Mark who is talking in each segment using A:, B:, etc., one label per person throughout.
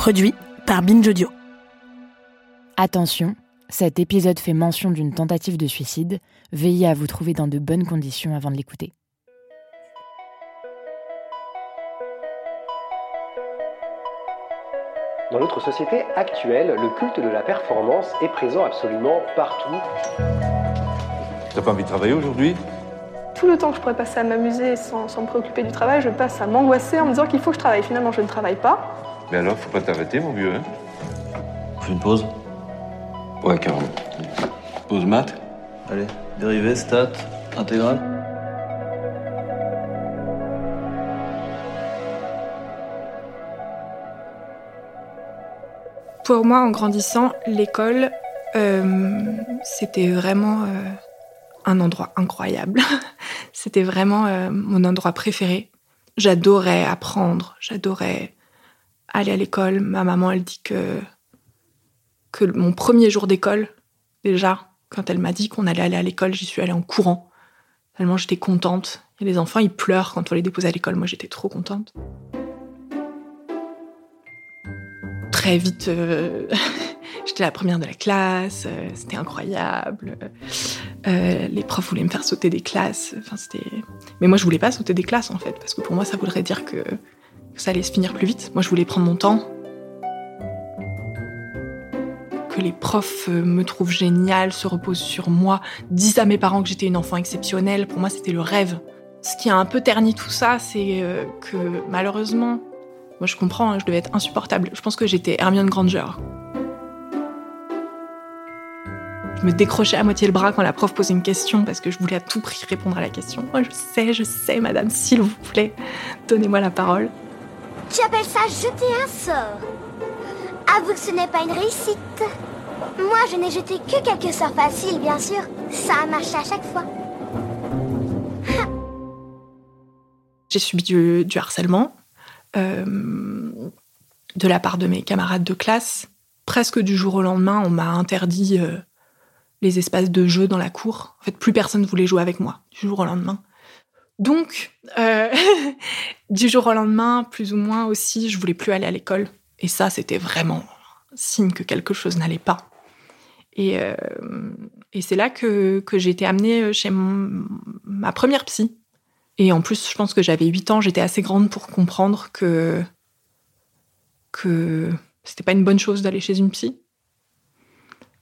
A: Produit par Binge Audio.
B: Attention, cet épisode fait mention d'une tentative de suicide. Veillez à vous trouver dans de bonnes conditions avant de l'écouter.
C: Dans notre société actuelle, le culte de la performance est présent absolument partout.
D: T'as pas envie de travailler aujourd'hui?
E: Tout le temps que je pourrais passer à m'amuser sans, sans me préoccuper du travail, je passe à m'angoisser en me disant qu'il faut que je travaille. Finalement, je ne travaille pas.
D: Mais alors, faut pas t'arrêter, mon vieux, hein
F: On fait une pause?
D: Ouais, carrément. Pause maths
F: Allez, dérivé, stats, intégrale.
G: Pour moi, en grandissant, l'école, euh, c'était vraiment euh, un endroit incroyable. c'était vraiment euh, mon endroit préféré. J'adorais apprendre, j'adorais aller à l'école. Ma maman, elle dit que, que mon premier jour d'école, déjà, quand elle m'a dit qu'on allait aller à l'école, j'y suis allée en courant. Tellement j'étais contente. Et les enfants, ils pleurent quand on les dépose à l'école. Moi, j'étais trop contente. Très vite, euh, j'étais la première de la classe. euh, c'était incroyable. Euh, les profs voulaient me faire sauter des classes. Enfin, c'était. Mais moi, je voulais pas sauter des classes en fait, parce que pour moi, ça voudrait dire que, que ça allait se finir plus vite. Moi, je voulais prendre mon temps. Que les profs euh, me trouvent géniale, se reposent sur moi, disent à mes parents que j'étais une enfant exceptionnelle. Pour moi, c'était le rêve. Ce qui a un peu terni tout ça, c'est euh, que malheureusement, moi je comprends, hein, je devais être insupportable. Je pense que j'étais Hermione Granger. Je me décrochais à moitié le bras quand la prof posait une question parce que je voulais à tout prix répondre à la question. Je sais, je sais, madame, s'il vous plaît, donnez-moi la parole.
H: Tu appelles ça jeter un sort Avoue que ce n'est pas une réussite. Moi, je n'ai jeté que quelques sorts faciles, bien sûr. Ça a marché à chaque fois.
G: J'ai subi du, harcèlement euh, de la part de mes camarades de classe. Presque du jour au lendemain, on m'a interdit euh, les espaces de jeu dans la cour. En fait, plus personne voulait jouer avec moi du jour au lendemain. Donc, euh, du jour au lendemain, plus ou moins aussi, je voulais plus aller à l'école. Et ça, c'était vraiment signe que quelque chose n'allait pas. Et, euh, c'est là que, j'ai été amenée chez mon- ma première psy. Et en plus, je pense que j'avais 8 ans, j'étais assez grande pour comprendre que, que c'était pas une bonne chose d'aller chez une psy.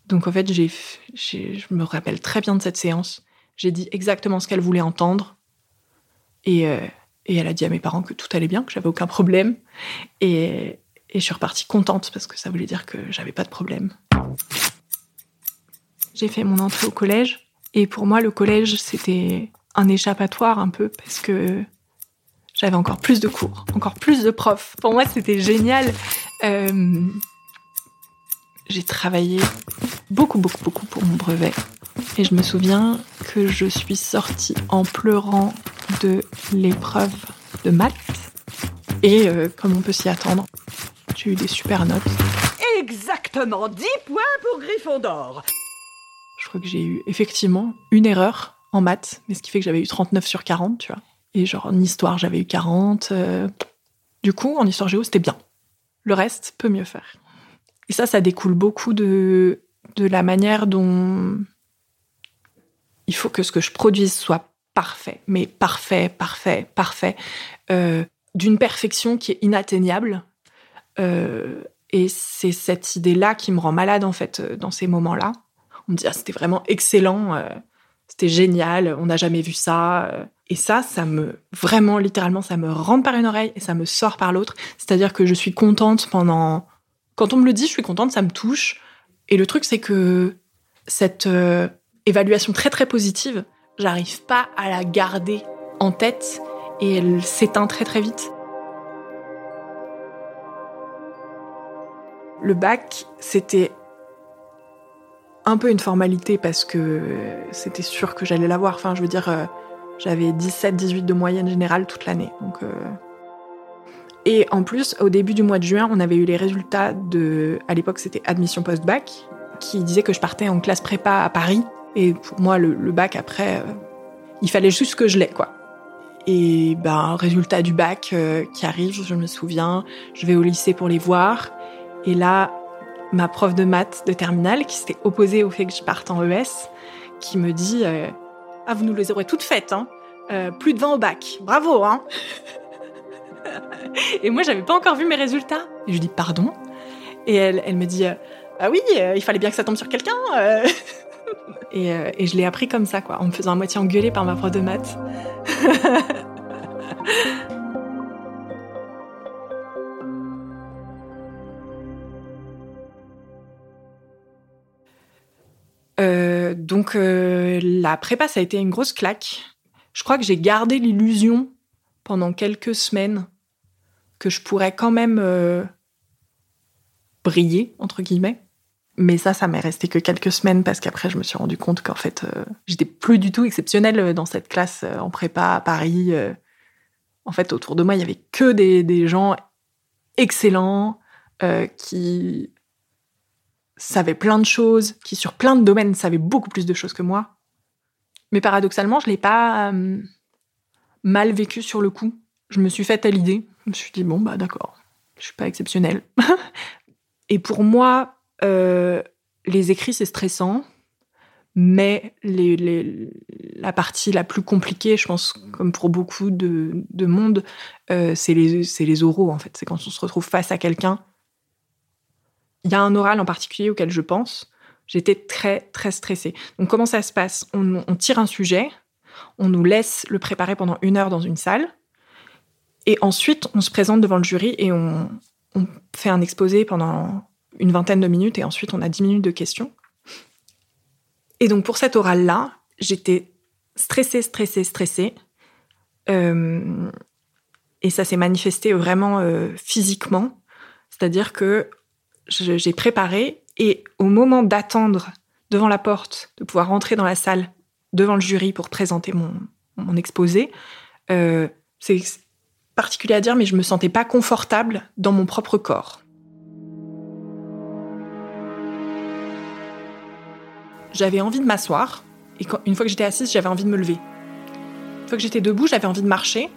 G: Donc en fait, je me rappelle très bien de cette séance. J'ai dit exactement ce qu'elle voulait entendre. Et, euh, et elle a dit à mes parents que tout allait bien, que j'avais aucun problème. Et, et je suis repartie contente parce que ça voulait dire que j'avais pas de problème. J'ai fait mon entrée au collège. Et pour moi, le collège, c'était un échappatoire un peu parce que j'avais encore plus de cours, encore plus de profs. Pour moi, c'était génial. Euh, j'ai travaillé beaucoup, beaucoup, beaucoup pour mon brevet. Et je me souviens que je suis sortie en pleurant de l'épreuve de maths. Et euh, comme on peut s'y attendre, j'ai eu des super notes.
I: Exactement 10 points pour Gryffondor.
G: Je crois que j'ai eu effectivement une erreur en maths, mais ce qui fait que j'avais eu 39 sur 40, tu vois. Et genre en histoire, j'avais eu 40. euh, Du coup, en histoire géo, c'était bien. Le reste peut mieux faire. Et ça, ça découle beaucoup de, de la manière dont il faut que ce que je produise soit parfait, mais parfait, parfait, parfait, euh, d'une perfection qui est inatteignable. Euh, et c'est cette idée-là qui me rend malade, en fait, euh, dans ces moments-là. On me dit, ah, c'était vraiment excellent, c'était génial, on n'a jamais vu ça. Et ça, ça me, vraiment, littéralement, ça me rentre par une oreille et ça me sort par l'autre. C'est-à-dire que je suis contente pendant. Quand on me le dit, je suis contente, ça me touche. Et le truc, c'est que cette évaluation très, très positive j'arrive pas à la garder en tête et elle s'éteint très très vite. Le bac, c'était un peu une formalité parce que c'était sûr que j'allais l'avoir. Enfin, je veux dire, euh, j'avais 17-18 de moyenne générale toute l'année. Euh, Et en plus, au début du mois de juin, on avait eu les résultats de. À l'époque, c'était admission post-bac, qui disait que je partais en classe prépa à Paris. Et pour moi, le, bac, après, euh, il fallait juste que je l'ai, quoi. Et ben, résultat du bac qui arrive, je me souviens, je vais au lycée pour les voir. Et là, ma prof de maths de terminale, qui s'était opposée au fait que je parte en ES, qui me dit euh, Ah, vous nous les aurez toutes faites, hein euh, Plus de 20 au bac. Bravo, hein Et moi, j'avais pas encore vu mes résultats. Et je dis Pardon? Et elle, elle me dit Ah oui, euh, il fallait bien que ça tombe sur quelqu'un. Et, et, je l'ai appris comme ça, quoi, en me faisant à moitié engueuler par ma prof de maths. Euh, donc euh, la prépa, ça a été une grosse claque. Je crois que j'ai gardé l'illusion pendant quelques semaines que je pourrais quand même euh, briller, entre guillemets. Mais ça, ça m'est resté que quelques semaines parce qu'après, je me suis rendu compte qu'en fait, j'étais plus du tout exceptionnelle dans cette classe en prépa à Paris. En fait, autour de moi, il y avait que des, gens excellents qui savait plein de choses, qui sur plein de domaines savait beaucoup plus de choses que moi. Mais paradoxalement, je l'ai pas euh, mal vécu sur le coup. Je me suis faite à l'idée. Je me suis dit bon bah d'accord, je suis pas exceptionnelle. Et pour moi, euh, les écrits c'est stressant, mais la partie la plus compliquée, je pense, comme pour beaucoup de, monde, euh, c'est les, les oraux en fait. C'est quand on se retrouve face à quelqu'un il y a un oral en particulier auquel je pense. J'étais très, très stressée. Donc, comment ça se passe? On, tire un sujet, on nous laisse le préparer pendant une heure dans une salle, et ensuite, on se présente devant le jury et on, fait un exposé pendant une vingtaine de minutes, et ensuite, on a dix minutes de questions. Et donc, pour cet oral-là, j'étais stressée, stressée, stressée. Euh, et ça s'est manifesté vraiment euh, physiquement. C'est-à-dire que j'ai préparé et au moment d'attendre devant la porte, de pouvoir rentrer dans la salle devant le jury pour présenter mon, exposé, euh, c'est particulier à dire, mais je me sentais pas confortable dans mon propre corps. J'avais envie de m'asseoir, et une fois que j'étais assise, j'avais envie de me lever. Une fois que j'étais debout, j'avais envie de marcher,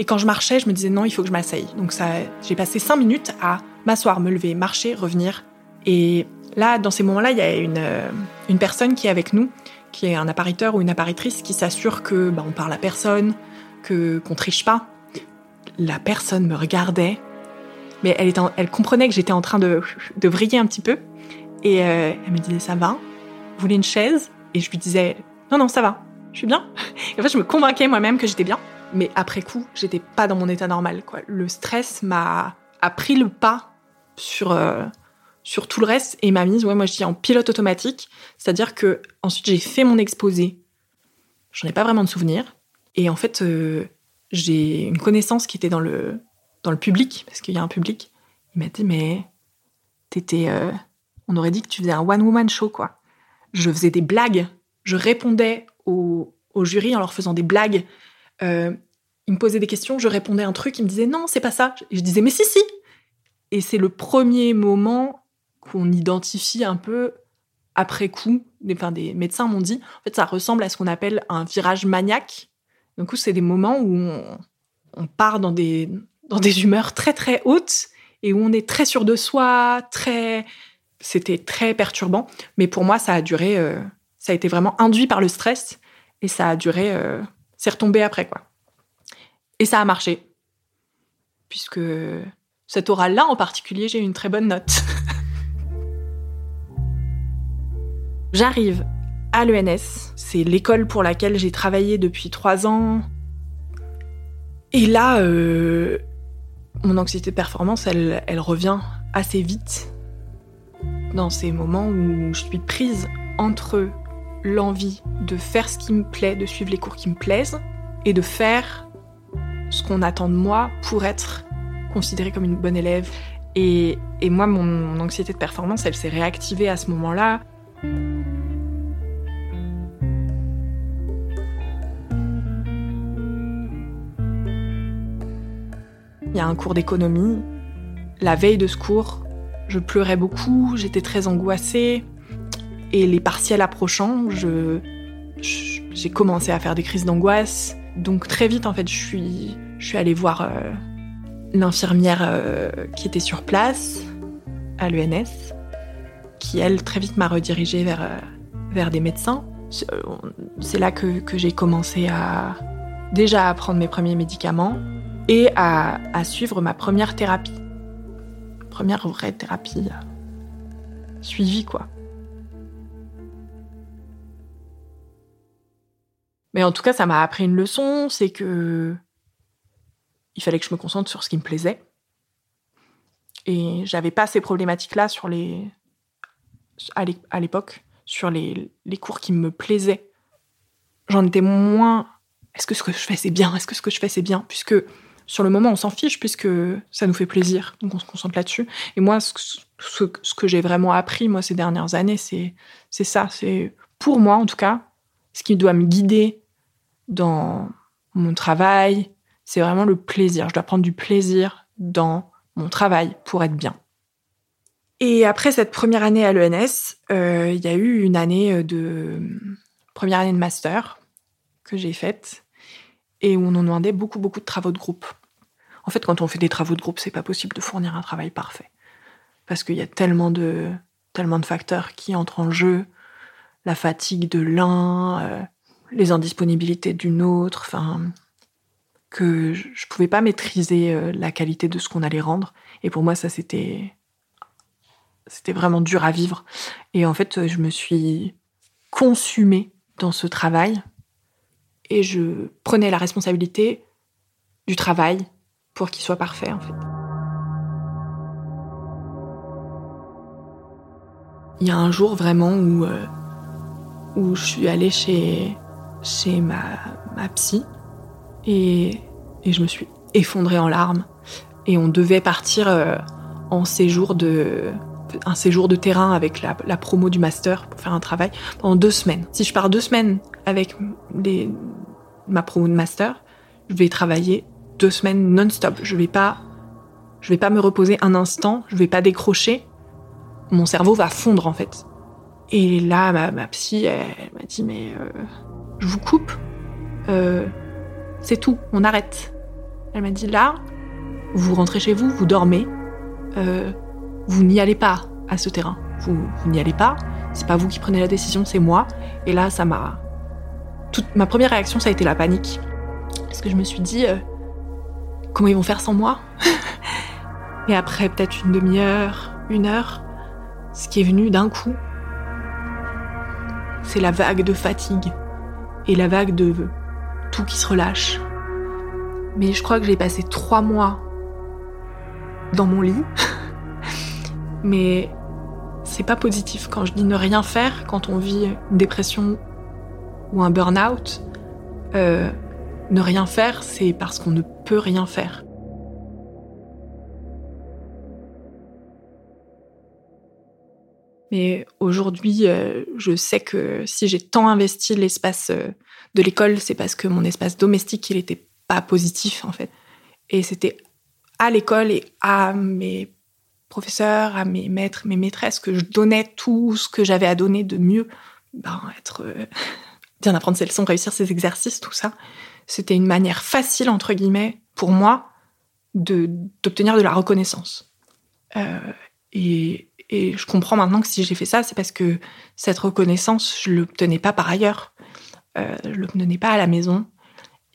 G: et quand je marchais, je me disais non, il faut que je m'asseye. Donc ça, j'ai passé cinq minutes à m'asseoir, me lever, marcher, revenir. Et là, dans ces moments-là, il y a une, euh, une personne qui est avec nous, qui est un appariteur ou une apparitrice qui s'assure que bah, on parle à personne, que qu'on triche pas. La personne me regardait, mais elle, était elle comprenait que j'étais en train de, de vriller un petit peu. Et euh, elle me disait ça va? Voulez une chaise Et je lui disais non non ça va, je suis bien. Et en fait, je me convainquais moi-même que j'étais bien. Mais après coup, j'étais pas dans mon état normal. Quoi. Le stress m'a a pris le pas sur euh, sur tout le reste et m'a mise, ouais, moi je dis en pilote automatique. C'est-à-dire que ensuite j'ai fait mon exposé. J'en ai pas vraiment de souvenir. Et en fait, euh, j'ai une connaissance qui était dans le dans le public parce qu'il y a un public. Il m'a dit mais t'étais, euh, on aurait dit que tu faisais un one woman show quoi. Je faisais des blagues. Je répondais au, jury en leur faisant des blagues euh, il me posait des questions, je répondais un truc, il me disait non, c'est pas ça. Et je disais mais si, si. Et c'est le premier moment qu'on identifie un peu après coup. Enfin, des médecins m'ont dit, en fait, ça ressemble à ce qu'on appelle un virage maniaque. Du c'est des moments où on, part dans des, dans des humeurs très très hautes et où on est très sûr de soi, très. C'était très perturbant. Mais pour moi, ça a duré. Euh, ça a été vraiment induit par le stress et ça a duré. Euh, c'est retombé après, quoi. Et ça a marché. Puisque cet oral-là, en particulier, j'ai une très bonne note. J'arrive à l'ENS. C'est l'école pour laquelle j'ai travaillé depuis trois ans. Et là, euh, mon anxiété de performance, elle revient assez vite. Dans ces moments où je suis prise entre l'envie de faire ce qui me plaît, de suivre les cours qui me plaisent et de faire ce qu'on attend de moi pour être considérée comme une bonne élève. Et, et moi, mon, mon anxiété de performance, elle s'est réactivée à ce moment-là. Il y a un cours d'économie. La veille de ce cours, je pleurais beaucoup, j'étais très angoissée. Et les partiels approchant, je, j'ai commencé à faire des crises d'angoisse. Donc très vite, en fait, je suis, allée voir euh, l'infirmière euh, qui était sur place à l'ENS, qui elle très vite m'a redirigée vers, euh, des médecins. C'est là que, j'ai commencé à déjà à prendre mes premiers médicaments et à suivre ma première thérapie. Première vraie thérapie euh, suivie, quoi. Mais en tout cas, ça m'a appris une leçon, c'est que il fallait que je me concentre sur ce qui me plaisait. Et j'avais pas ces problématiques-là sur les à l'é- à l'époque, sur les, les cours qui me plaisaient. J'en étais moins. Est-ce que ce que je fais c'est bien? Est-ce que ce que je fais c'est bien? Puisque sur le moment on s'en fiche puisque ça nous fait plaisir, donc on se concentre là-dessus. Et moi, ce, que j'ai vraiment appris moi ces dernières années, c'est ça. C'est pour moi en tout cas, ce qui doit me guider dans mon travail, c'est vraiment le plaisir. Je dois prendre du plaisir dans mon travail pour être bien. Et après cette première année à l'ENS, euh, il y a eu une année euh, de première année de master que j'ai faite et où on nous demandait beaucoup beaucoup de travaux de groupe. En fait, quand on fait des travaux de groupe, c'est pas possible de fournir un travail parfait. Parce qu'il y a tellement de tellement de facteurs qui entrent en jeu, la fatigue de l'un, euh, les indisponibilités d'une autre, enfin que je, pouvais pas maîtriser euh, la qualité de ce qu'on allait rendre. Et pour moi ça c'était c'était vraiment dur à vivre. Et en fait, je me suis consumée dans ce travail. Et je prenais la responsabilité du travail qu'il soit parfait, en fait. Il y a un jour vraiment où, euh, où je suis allée chez, chez ma, ma psy et, et je me suis effondrée en larmes. Et on devait partir euh, en séjour de, un séjour de terrain avec la, la promo du master pour faire un travail pendant deux semaines. Si je pars deux semaines avec les, ma promo de master, je vais travailler deux semaines non-stop. Je vais pas, je vais pas me reposer un instant. Je vais pas décrocher. Mon cerveau va fondre en fait. Et là, ma, psy, elle, m'a dit mais euh, je vous coupe. Euh, c'est tout. On arrête. Elle m'a dit là, vous rentrez chez vous, vous dormez. Euh, vous n'y allez pas à ce terrain. Vous, n'y allez pas. C'est pas vous qui prenez la décision, c'est moi. Et là, ça m'a. Toute ma première réaction, ça a été la panique, parce que je me suis dit, comment ils vont faire sans moi Et après, peut-être une demi-heure, une heure, ce qui est venu d'un coup, c'est la vague de fatigue et la vague de tout qui se relâche. Mais je crois que j'ai passé trois mois dans mon lit. Mais c'est pas positif. Quand je dis ne rien faire, quand on vit une dépression ou un burn-out, euh, ne rien faire, c'est parce qu'on ne peut rien faire. Mais aujourd'hui, euh, je sais que si j'ai tant investi l'espace euh, de l'école, c'est parce que mon espace domestique, il était pas positif en fait. Et c'était à l'école et à mes professeurs, à mes maîtres, mes maîtresses, que je donnais tout ce que j'avais à donner de mieux. Ben, être euh, bien apprendre ses leçons, réussir ses exercices, tout ça. C'était une manière facile, entre guillemets, pour moi, d'obtenir de la reconnaissance. Euh, et, et je comprends maintenant que si j'ai fait ça, c'est parce que cette reconnaissance, je l'obtenais pas par ailleurs. Euh, je l'obtenais pas à la maison.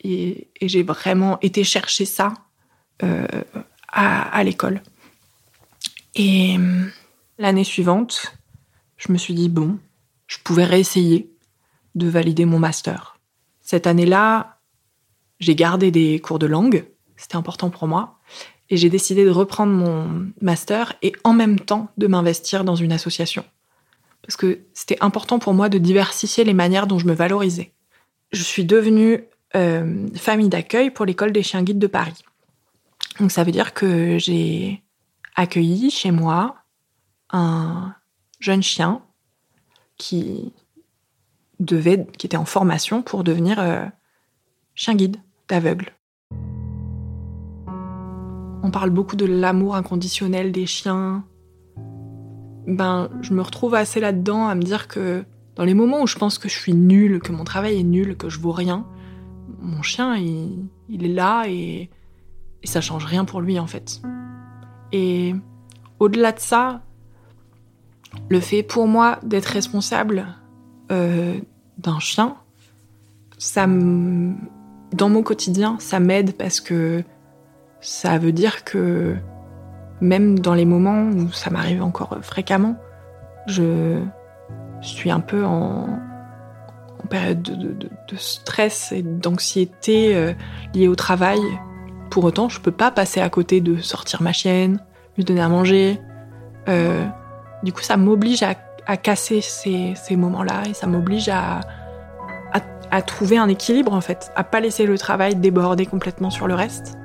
G: Et, et j'ai vraiment été chercher ça euh, à, l'école. Et l'année suivante, je me suis dit, bon, je pouvais réessayer de valider mon master. Cette année-là, j'ai gardé des cours de langue, c'était important pour moi, et j'ai décidé de reprendre mon master et en même temps de m'investir dans une association. parce que c'était important pour moi de diversifier les manières dont je me valorisais. Je suis devenue euh, famille d'accueil pour l'école des chiens guides de Paris. Donc ça veut dire que j'ai accueilli chez moi un jeune chien qui devait, qui était en formation pour devenir euh, chien guide d'aveugle. On parle beaucoup de l'amour inconditionnel des chiens. Ben, je me retrouve assez là-dedans à me dire que dans les moments où je pense que je suis nulle, que mon travail est nul, que je vaux rien, mon chien, il, est là et, et ça change rien pour lui en fait. Et au-delà de ça, le fait pour moi d'être responsable euh, d'un chien, ça dans mon quotidien, ça m'aide parce que ça veut dire que même dans les moments où ça m'arrive encore fréquemment, je suis un peu en, période de, stress et d'anxiété euh, liée au travail. Pour autant, je peux pas passer à côté de sortir ma chienne, lui donner à manger. Euh, du coup, ça m'oblige à, casser ces, moments-là et ça m'oblige à, à, trouver un équilibre en fait, à pas laisser le travail déborder complètement sur le reste.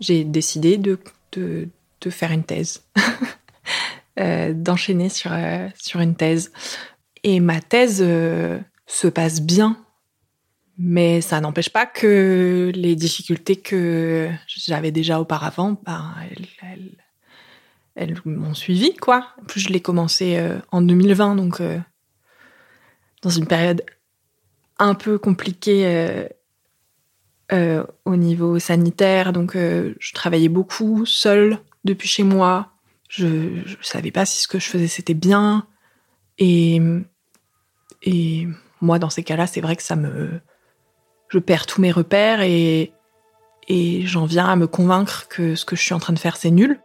G: J'ai décidé de, de, faire une thèse, euh, d'enchaîner sur, euh, sur une thèse. Et ma thèse euh, se passe bien mais ça n'empêche pas que les difficultés que j'avais déjà auparavant, ben, elles, m'ont suivi, quoi. En plus, je l'ai commencé euh, en 2020, donc euh, dans une période un peu compliquée euh, au niveau sanitaire. Donc, je travaillais beaucoup seule depuis chez moi. Je ne savais pas si ce que je faisais c'était bien. Et, et moi, dans ces cas-là, c'est vrai que ça me je perds tous mes repères et, et j'en viens à me convaincre que ce que je suis en train de faire, c'est nul.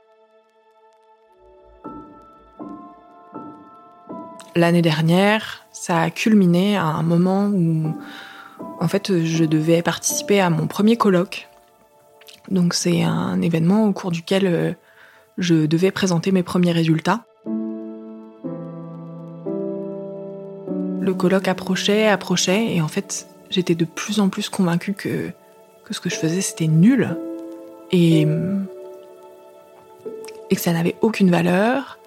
G: L'année dernière, ça a culminé à un moment où, en fait, je devais participer à mon premier colloque. Donc, c'est un événement au cours duquel euh, je devais présenter mes premiers résultats. Le colloque approchait, approchait, et en fait, j'étais de plus en plus convaincue que, ce que je faisais, c'était nul. Et, et que ça n'avait aucune valeur.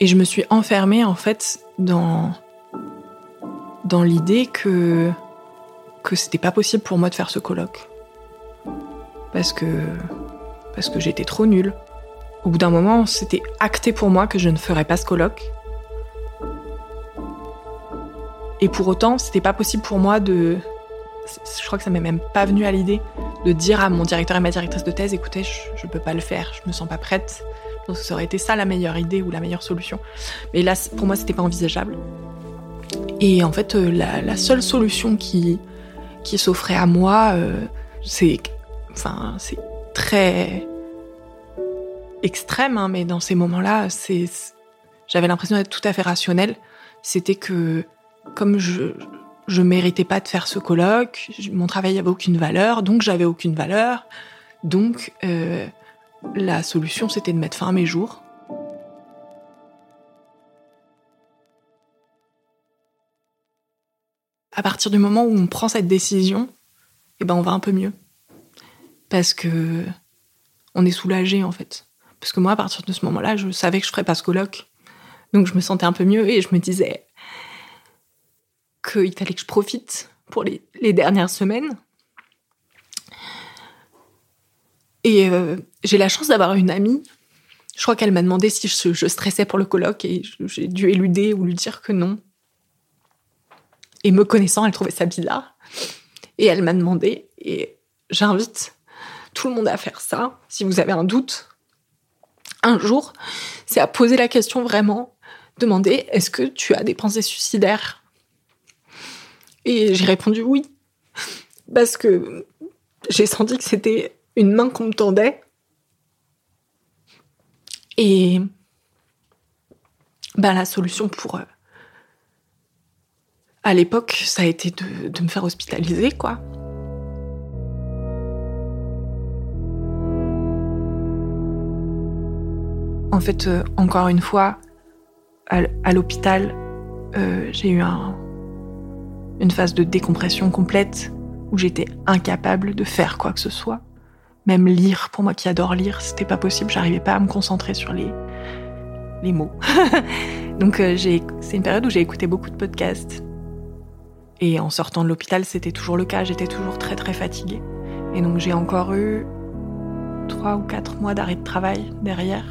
G: Et je me suis enfermée, en fait, dans, dans l'idée que, que c'était pas possible pour moi de faire ce colloque. Parce que, parce que j'étais trop nulle. Au bout d'un moment, c'était acté pour moi que je ne ferais pas ce colloque. Et pour autant, c'était pas possible pour moi de, je crois que ça m'est même pas venu à l'idée de dire à mon directeur et ma directrice de thèse, écoutez, je, ne peux pas le faire, je me sens pas prête. Donc ça aurait été ça la meilleure idée ou la meilleure solution. Mais là, pour moi, c'était pas envisageable. Et en fait, euh, la, seule solution qui, qui s'offrait à moi, euh, c'est, enfin, c'est très extrême, hein, mais dans ces moments-là, j'avais l'impression d'être tout à fait rationnelle. C'était que, comme je, je méritais pas de faire ce colloque, mon travail avait aucune valeur, donc j'avais aucune valeur. Donc euh, la solution c'était de mettre fin à mes jours. À partir du moment où on prend cette décision, eh ben on va un peu mieux. Parce que on est soulagé en fait. Parce que moi à partir de ce moment-là, je savais que je ferais pas ce colloque. Donc je me sentais un peu mieux et je me disais qu'il fallait que je profite pour les, dernières semaines. Et euh, j'ai la chance d'avoir une amie. Je crois qu'elle m'a demandé si je, stressais pour le colloque et j'ai dû éluder ou lui dire que non. Et me connaissant, elle trouvait ça bizarre. Et elle m'a demandé, et j'invite tout le monde à faire ça, si vous avez un doute, un jour, c'est à poser la question vraiment, demander est-ce que tu as des pensées suicidaires? Et j'ai répondu oui. Parce que j'ai senti que c'était une main qu'on me tendait. Et bah, la solution pour. Euh, à l'époque, ça a été de, me faire hospitaliser, quoi. En fait, euh, encore une fois, à, l'hôpital, euh, j'ai eu un, une phase de décompression complète où j'étais incapable de faire quoi que ce soit. Même lire, pour moi qui adore lire, c'était pas possible. J'arrivais pas à me concentrer sur les, les mots. Donc euh, c'est une période où j'ai écouté beaucoup de podcasts. Et en sortant de l'hôpital, c'était toujours le cas. J'étais toujours très très fatiguée. Et donc j'ai encore eu trois ou quatre mois d'arrêt de travail derrière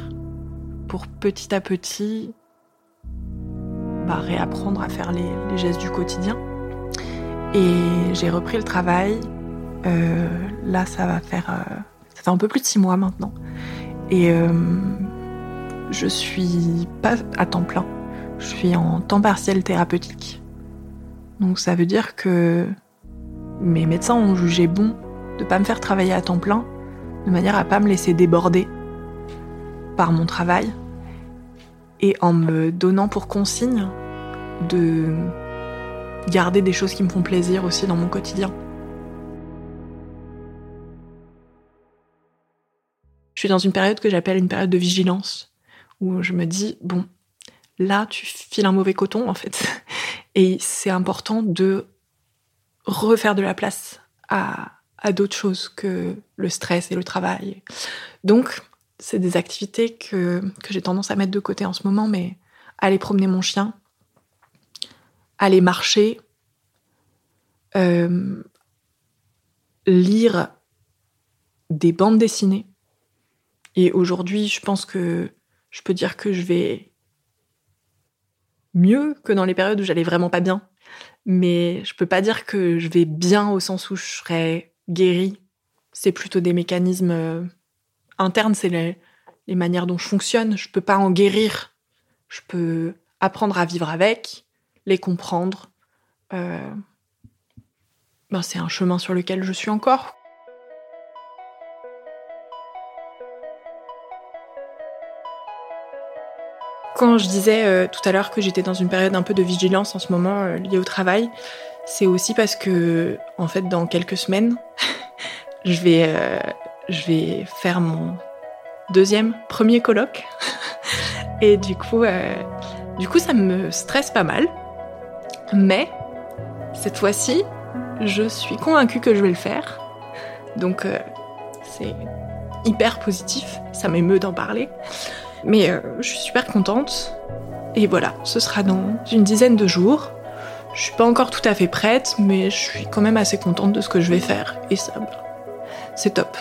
G: pour petit à petit bah, réapprendre à faire les, gestes du quotidien. Et j'ai repris le travail. Euh, là, ça va faire, euh, fait un peu plus de six mois maintenant. Et je suis pas à temps plein. Je suis en temps partiel thérapeutique. Donc ça veut dire que mes médecins ont jugé bon de pas me faire travailler à temps plein, de manière à pas me laisser déborder par mon travail, et en me donnant pour consigne de garder des choses qui me font plaisir aussi dans mon quotidien. Suis dans une période que j'appelle une période de vigilance où je me dis, bon, là, tu files un mauvais coton, en fait. Et c'est important de refaire de la place à, d'autres choses que le stress et le travail. Donc, c'est des activités que, j'ai tendance à mettre de côté en ce moment, mais aller promener mon chien, aller marcher, euh, lire des bandes dessinées. Et aujourd'hui, je pense que je peux dire que je vais mieux que dans les périodes où j'allais vraiment pas bien. Mais je peux pas dire que je vais bien au sens où je serais guérie. C'est plutôt des mécanismes euh, internes, c'est les, manières dont je fonctionne. Je peux pas en guérir. Je peux apprendre à vivre avec, les comprendre. Euh, ben c'est un chemin sur lequel je suis encore. Quand je disais euh, tout à l'heure que j'étais dans une période un peu de vigilance en ce moment euh, liée au travail, c'est aussi parce que, en fait, dans quelques semaines, je vais, euh, je vais faire mon deuxième, premier colloque. Et du coup, du coup, ça me stresse pas mal. Mais cette fois-ci, je suis convaincue que je vais le faire. Donc, c'est hyper positif. Ça m'émeut d'en parler. Mais euh, je suis super contente. Et voilà, ce sera dans une dizaine de jours. Je suis pas encore tout à fait prête, mais je suis quand même assez contente de ce que je vais faire. Et ça, c'est top.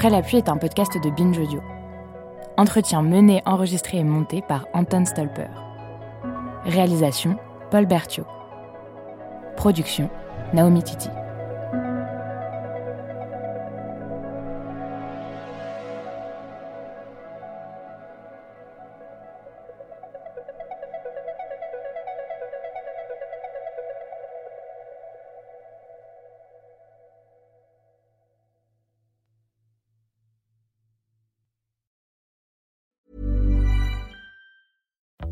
B: Après la pluie est un podcast de Binge Audio. Entretien mené, enregistré et monté par Anton Stolper. Réalisation Paul Berthiaud. Production Naomi Titi.